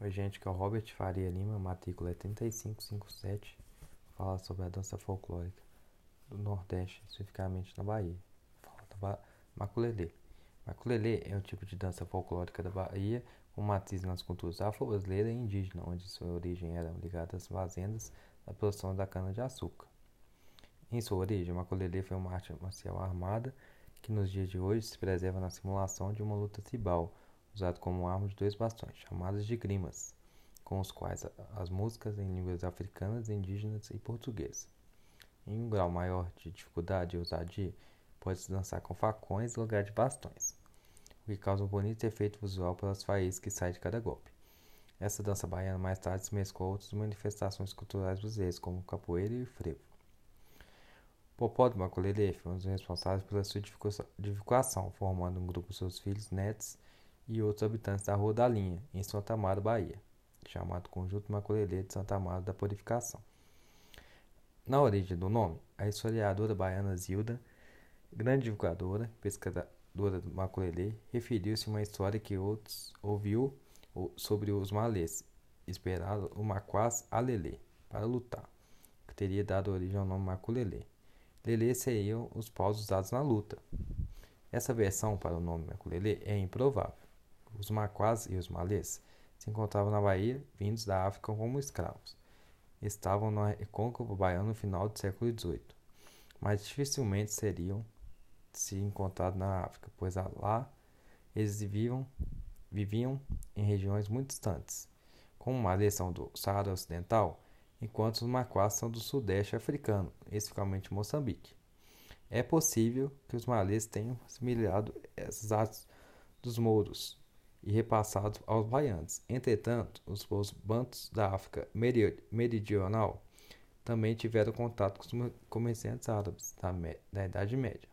Oi, gente, que é o Robert Faria Lima, matrícula é 3557, fala sobre a dança folclórica do Nordeste, especificamente na Bahia. Fala da ba Maculelê. Maculelê é um tipo de dança folclórica da Bahia com matriz nas culturas afro-brasileira e indígena, onde sua origem era ligada às fazendas da produção da cana-de-açúcar. Em sua origem, Maculelê foi uma arte marcial armada que nos dias de hoje se preserva na simulação de uma luta tribal, usado como arma de dois bastões, chamadas de grimas, com os quais as músicas em línguas africanas, indígenas e português. Em um grau maior de dificuldade e ousadia, pode-se dançar com facões no lugar de bastões, o que causa um bonito efeito visual pelas faíscas que saem de cada golpe. Essa dança baiana mais tarde se mesclou a outras manifestações culturais brasileiras, como capoeira e frevo. Popó do Maculelê foi um dos responsáveis pela sua divulgação, formando um grupo de seus filhos, netos e outros habitantes da Rua da Linha, em Santa Amaro, Bahia, chamado Conjunto Maculelê de Santa Amaro da Purificação. Na origem do nome, a historiadora baiana Zilda, grande divulgadora, pescadora do Maculelê, referiu-se a uma história que outros ouviu sobre os malês, esperado o maquás alelê, para lutar, que teria dado origem ao nome Maculelê. Lelê seriam os paus usados na luta. Essa versão para o nome Maculelê é improvável. Os maquás e os malês se encontravam na Bahia, vindos da África como escravos. Estavam no recôncavo baiano no final do século XVIII, mas dificilmente seriam se encontrados na África, pois lá eles viviam, viviam em regiões muito distantes, como malês são do Saara Ocidental, enquanto os maquás são do Sudeste africano, especificamente Moçambique. É possível que os malês tenham assimilado esses atos dos mouros, e repassados aos baianos. Entretanto, os povos bantos da África Meridional também tiveram contato com os comerciantes árabes da, da Idade Média.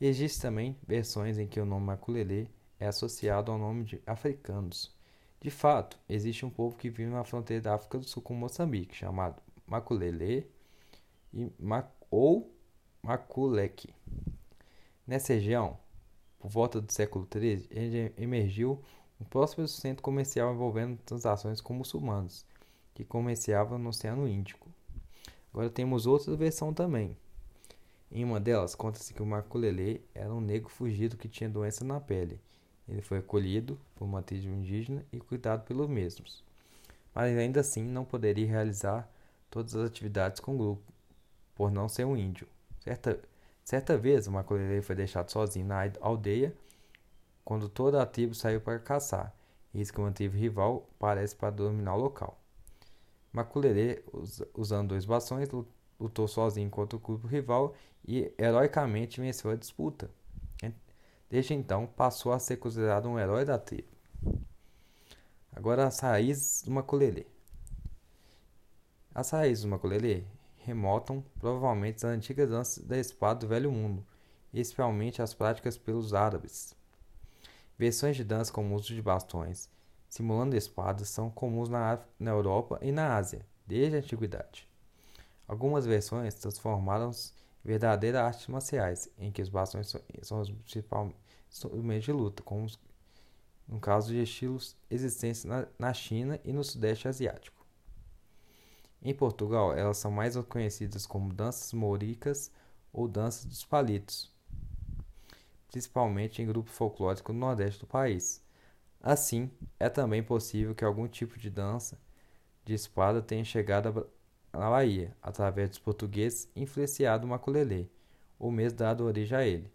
Existem também versões em que o nome Maculelê é associado ao nome de africanos. De fato, existe um povo que vive na fronteira da África do Sul com Moçambique, chamado Maculelê e ou Maculeque. Nessa região, por volta do século XIII, emergiu um próximo centro comercial envolvendo transações com muçulmanos, que comerciavam no Oceano Índico. Agora temos outra versão também. Em uma delas, conta-se que o Maculelê era um negro fugido que tinha doença na pele. Ele foi acolhido por uma tribo indígena e cuidado pelos mesmos. Mas ainda assim não poderia realizar todas as atividades com o grupo, por não ser um índio. Certa Certa vez, o maculelê foi deixado sozinho na aldeia quando toda a tribo saiu para caçar. Eis que uma tribo rival parece para dominar o local. Maculelê, usando dois bastões, lutou sozinho contra o grupo rival e heroicamente venceu a disputa. Desde então, passou a ser considerado um herói da tribo. Agora, as raízes do maculelê. As raízes do maculelê remontam provavelmente às antigas danças da espada do Velho Mundo, especialmente as práticas pelos árabes. Versões de dança com uso de bastões, simulando espadas, são comuns na, na Europa e na Ásia, desde a antiguidade. Algumas versões transformaram-se em verdadeiras artes marciais, em que os bastões são os principais instrumentos de luta, como no caso de estilos existentes na, na China e no Sudeste Asiático. Em Portugal, elas são mais conhecidas como danças mouricas ou danças dos palitos, principalmente em grupos folclóricos no nordeste do país. Assim, é também possível que algum tipo de dança de espada tenha chegado na Bahia, através dos portugueses influenciado o maculelê, ou mesmo dado origem a ele.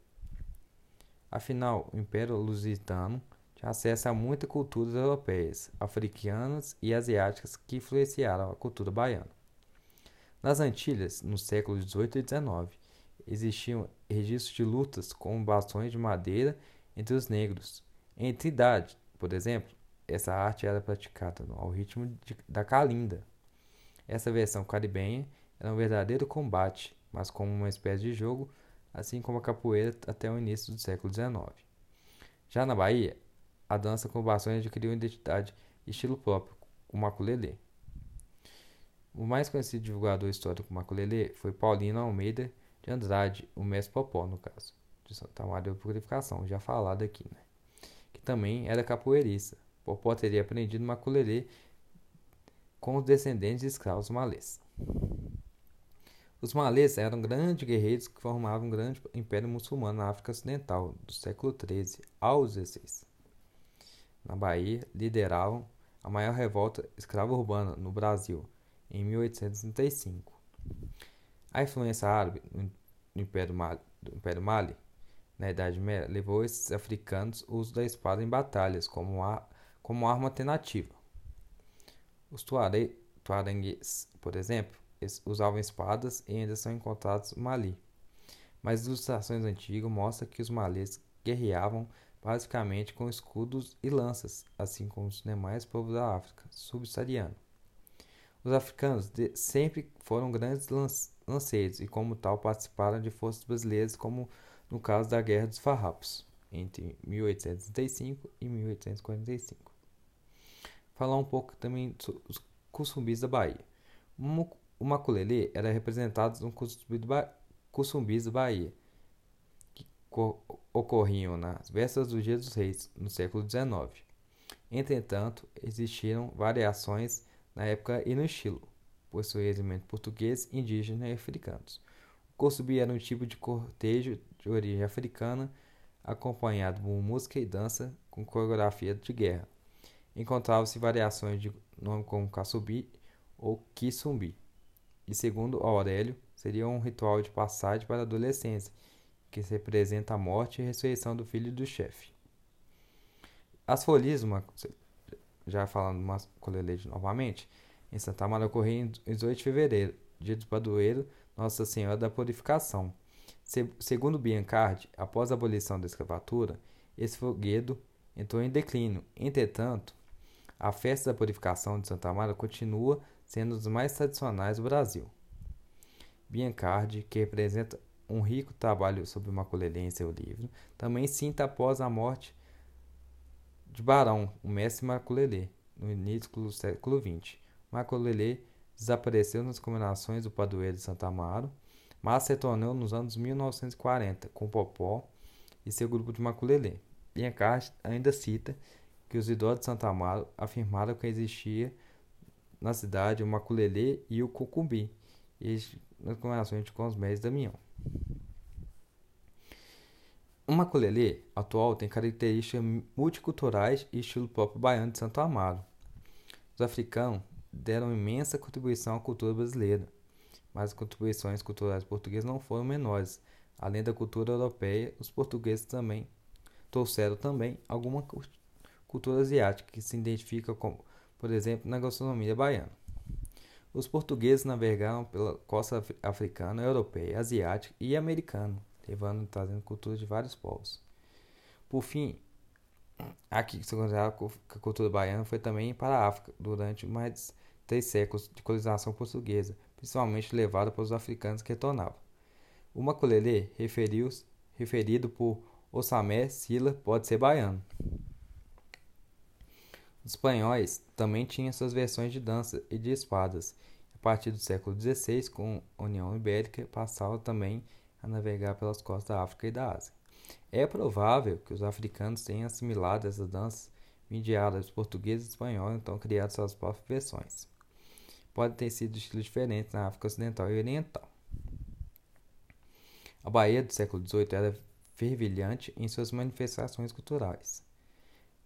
Afinal, o Império Lusitano tinha acesso a muitas culturas europeias, africanas e asiáticas que influenciaram a cultura baiana. Nas Antilhas, no século XVIII e XIX, existiam registros de lutas com bastões de madeira entre os negros. Em Trindade, por exemplo, essa arte era praticada ao ritmo de, da calinda. Essa versão caribenha era um verdadeiro combate, mas como uma espécie de jogo, assim como a capoeira até o início do século XIX. Já na Bahia, a dança com bastões adquiriu identidade e estilo próprio, o maculelê. O mais conhecido divulgador histórico maculelê foi Paulino Almeida de Andrade, o mestre Popó, no caso, de Santa Maria Purificação, já falado aqui, né? que também era capoeirista. Popó teria aprendido maculelê com os descendentes de escravos malês. Os malês eram grandes guerreiros que formavam um grande império muçulmano na África Ocidental, do século XIII ao XVI. Na Bahia, lideravam a maior revolta escrava urbana no Brasil, em 1835. A influência árabe no Império Mali, do Império Mali na Idade Média levou esses africanos o uso da espada em batalhas como, a, como arma alternativa. Os tuaregues, por exemplo, usavam espadas e ainda são encontrados no Mali. Mas ilustrações antigas mostram que os malês guerreavam basicamente com escudos e lanças, assim como os demais povos da África subsaariana. Os africanos sempre foram grandes lanceiros e, como tal, participaram de forças brasileiras, como no caso da Guerra dos Farrapos, entre 1835 e 1845. Falar um pouco também dos cusumbis da Bahia. O maculelê era representado no cusumbis da Bahia, ocorriam nas vésperas do Dia dos Reis, no século XIX. Entretanto, existiram variações na época e no estilo, possui elemento português, indígena e africanos. O cusubi era um tipo de cortejo de origem africana, acompanhado por música e dança com coreografia de guerra. Encontravam-se variações de nome como Kassubi ou Kisumbi e, segundo Aurélio, seria um ritual de passagem para a adolescência, que representa a morte e a ressurreição do filho do chefe. As folias, já falando uma coleleide novamente, em Santa Maria ocorreu em 18 de fevereiro, dia do padroeiro Nossa Senhora da Purificação. Se, segundo Biancardi, após a abolição da escravatura, esse foguedo entrou em declínio. Entretanto, a festa da purificação de Santa Maria continua sendo dos mais tradicionais do Brasil. Biancardi, que representa um rico trabalho sobre maculelê em seu livro, também cita após a morte de Barão, o mestre maculelê, no início do século XX. Maculelê desapareceu nas combinações do padroeiro de Santa Amaro, mas retornou nos anos 1940 com Popó e seu grupo de maculelê. Biancardi ainda cita que os idosos de Santa Amaro afirmaram que existia na cidade o maculelê e o cucumbi, e nas combinações com os médios Damião. O maculelê atual tem características multiculturais e estilo próprio baiano de Santo Amaro. Os africanos deram imensa contribuição à cultura brasileira, mas as contribuições culturais portuguesas não foram menores. Além da cultura europeia, os portugueses também trouxeram também alguma cultura asiática que se identifica como por exemplo, na gastronomia baiana. Os portugueses navegaram pela costa africana, europeia, asiática e americana, levando trazendo culturas de vários povos. Por fim, aqui se considera que a cultura baiana foi também para a África durante mais de três séculos de colonização portuguesa, principalmente levada pelos africanos que retornavam. O maculelê, referido por Ossamé Sila, pode ser baiano. Os espanhóis também tinham suas versões de dança e de espadas. A partir do século XVI, com a União Ibérica, passaram também a navegar pelas costas da África e da Ásia. É provável que os africanos tenham assimilado essas danças mediadas dos portugueses e espanhóis, então criado suas próprias versões. Pode ter sido estilos diferentes na África Ocidental e Oriental. A Bahia do século XVIII era fervilhante em suas manifestações culturais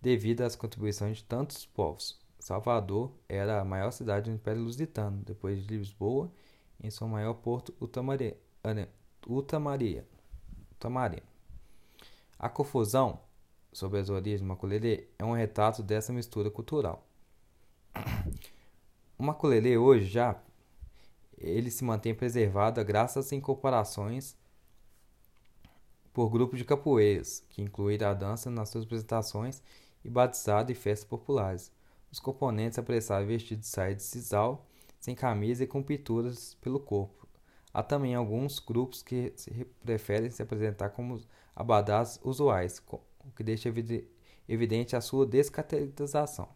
devido às contribuições de tantos povos. Salvador era a maior cidade do Império Lusitano, depois de Lisboa, em seu maior porto ultramarino. A confusão sobre as origens do maculelê é um retrato dessa mistura cultural. O maculelê hoje já ele se mantém preservado graças às incorporações por grupos de capoeiras, que incluíram a dança nas suas apresentações e batizado e festas populares. Os componentes apressaram vestidos de saia de sisal, sem camisa e com pinturas pelo corpo. Há também alguns grupos que se preferem se apresentar como abadás usuais, o que deixa evidente a sua descaracterização.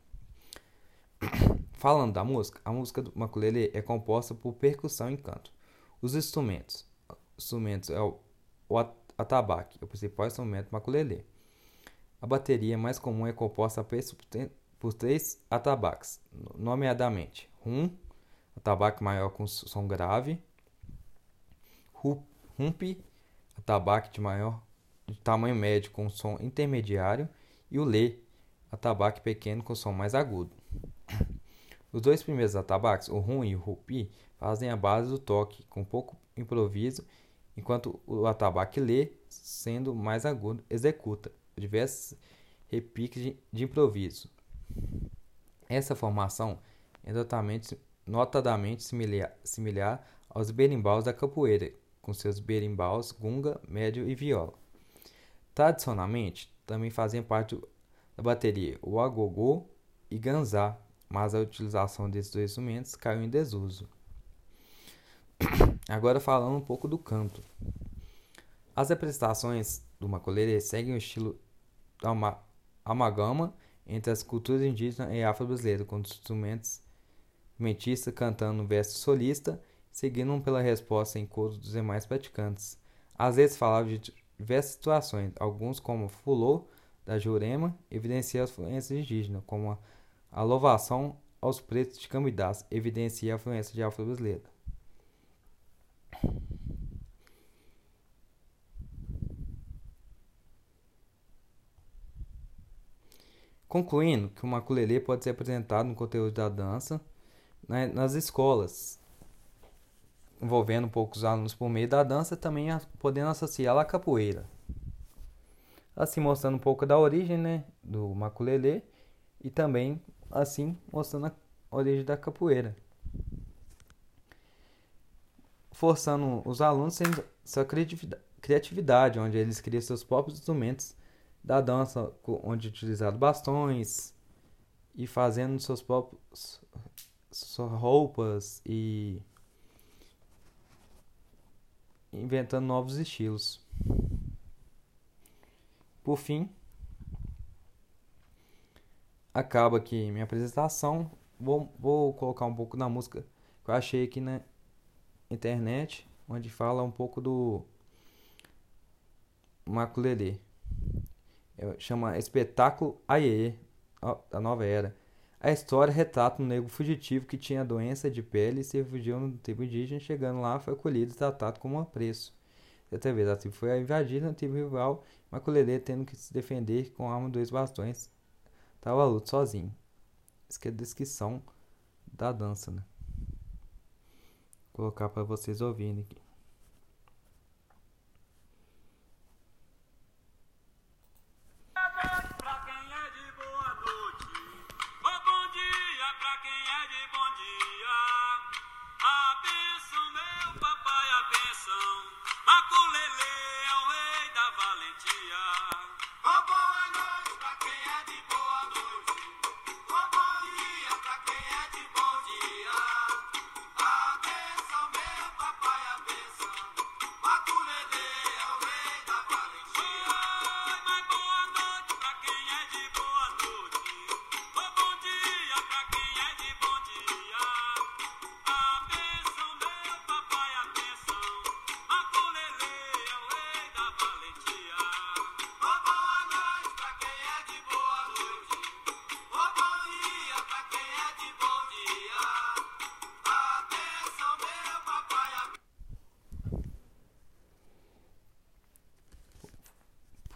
Falando da música, a música do maculelê é composta por percussão e canto. Os instrumentos, instrumentos é o, o atabaque, o principal instrumento do maculelê. A bateria mais comum é composta por três atabaques, nomeadamente rum, atabaque maior com som grave, rumpi, atabaque de maior de tamanho médio com som intermediário e o lê, atabaque pequeno com som mais agudo. Os dois primeiros atabaques, o rum e o rupi, fazem a base do toque, com pouco improviso, enquanto o atabaque lê, sendo mais agudo, executa diversos repiques de improviso. Essa formação é notadamente similar, similar aos berimbaus da capoeira, com seus berimbaus, gunga, médio e viola. Tradicionalmente, também faziam parte da bateria o agogô e ganzá, mas a utilização desses dois instrumentos caiu em desuso. Agora falando um pouco do canto. As apresentações do macolere seguem o estilo da amagama entre as culturas indígenas e afro-brasileiras, com os instrumentos mentistas cantando verso solista, seguindo pela resposta em coro dos demais praticantes. Às vezes falava de diversas situações, alguns como fulô da Jurema evidencia as influências indígenas, como a, a louvação aos pretos de Cambidás evidencia a influência de afro-brasileira. Concluindo que o maculelê pode ser apresentado no conteúdo da dança né, nas escolas, envolvendo um pouco os alunos por meio da dança, também podendo associá-la à capoeira. Assim mostrando um pouco da origem né, do maculelê e também assim mostrando a origem da capoeira. Forçando os alunos a sua criatividade, onde eles criam seus próprios instrumentos da dança, onde utilizado bastões e fazendo seus próprios roupas e inventando novos estilos. Por fim, acaba aqui minha apresentação. Vou, vou colocar um pouco da música que eu achei aqui na internet, onde fala um pouco do maculelê. É, chama Espetáculo Aie, da nova era. A história retrata um negro fugitivo que tinha doença de pele e se refugiou no tribo indígena. Chegando lá, foi acolhido e tratado como um apreço. Certa vez, a tribo foi invadida na tribo rival, Maculelê tendo que se defender com arma de dois bastões. Tava a luta sozinho. Isso que é a descrição da dança, né? Vou colocar para vocês ouvirem aqui.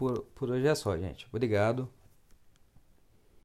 Por, por hoje é só, gente. Obrigado.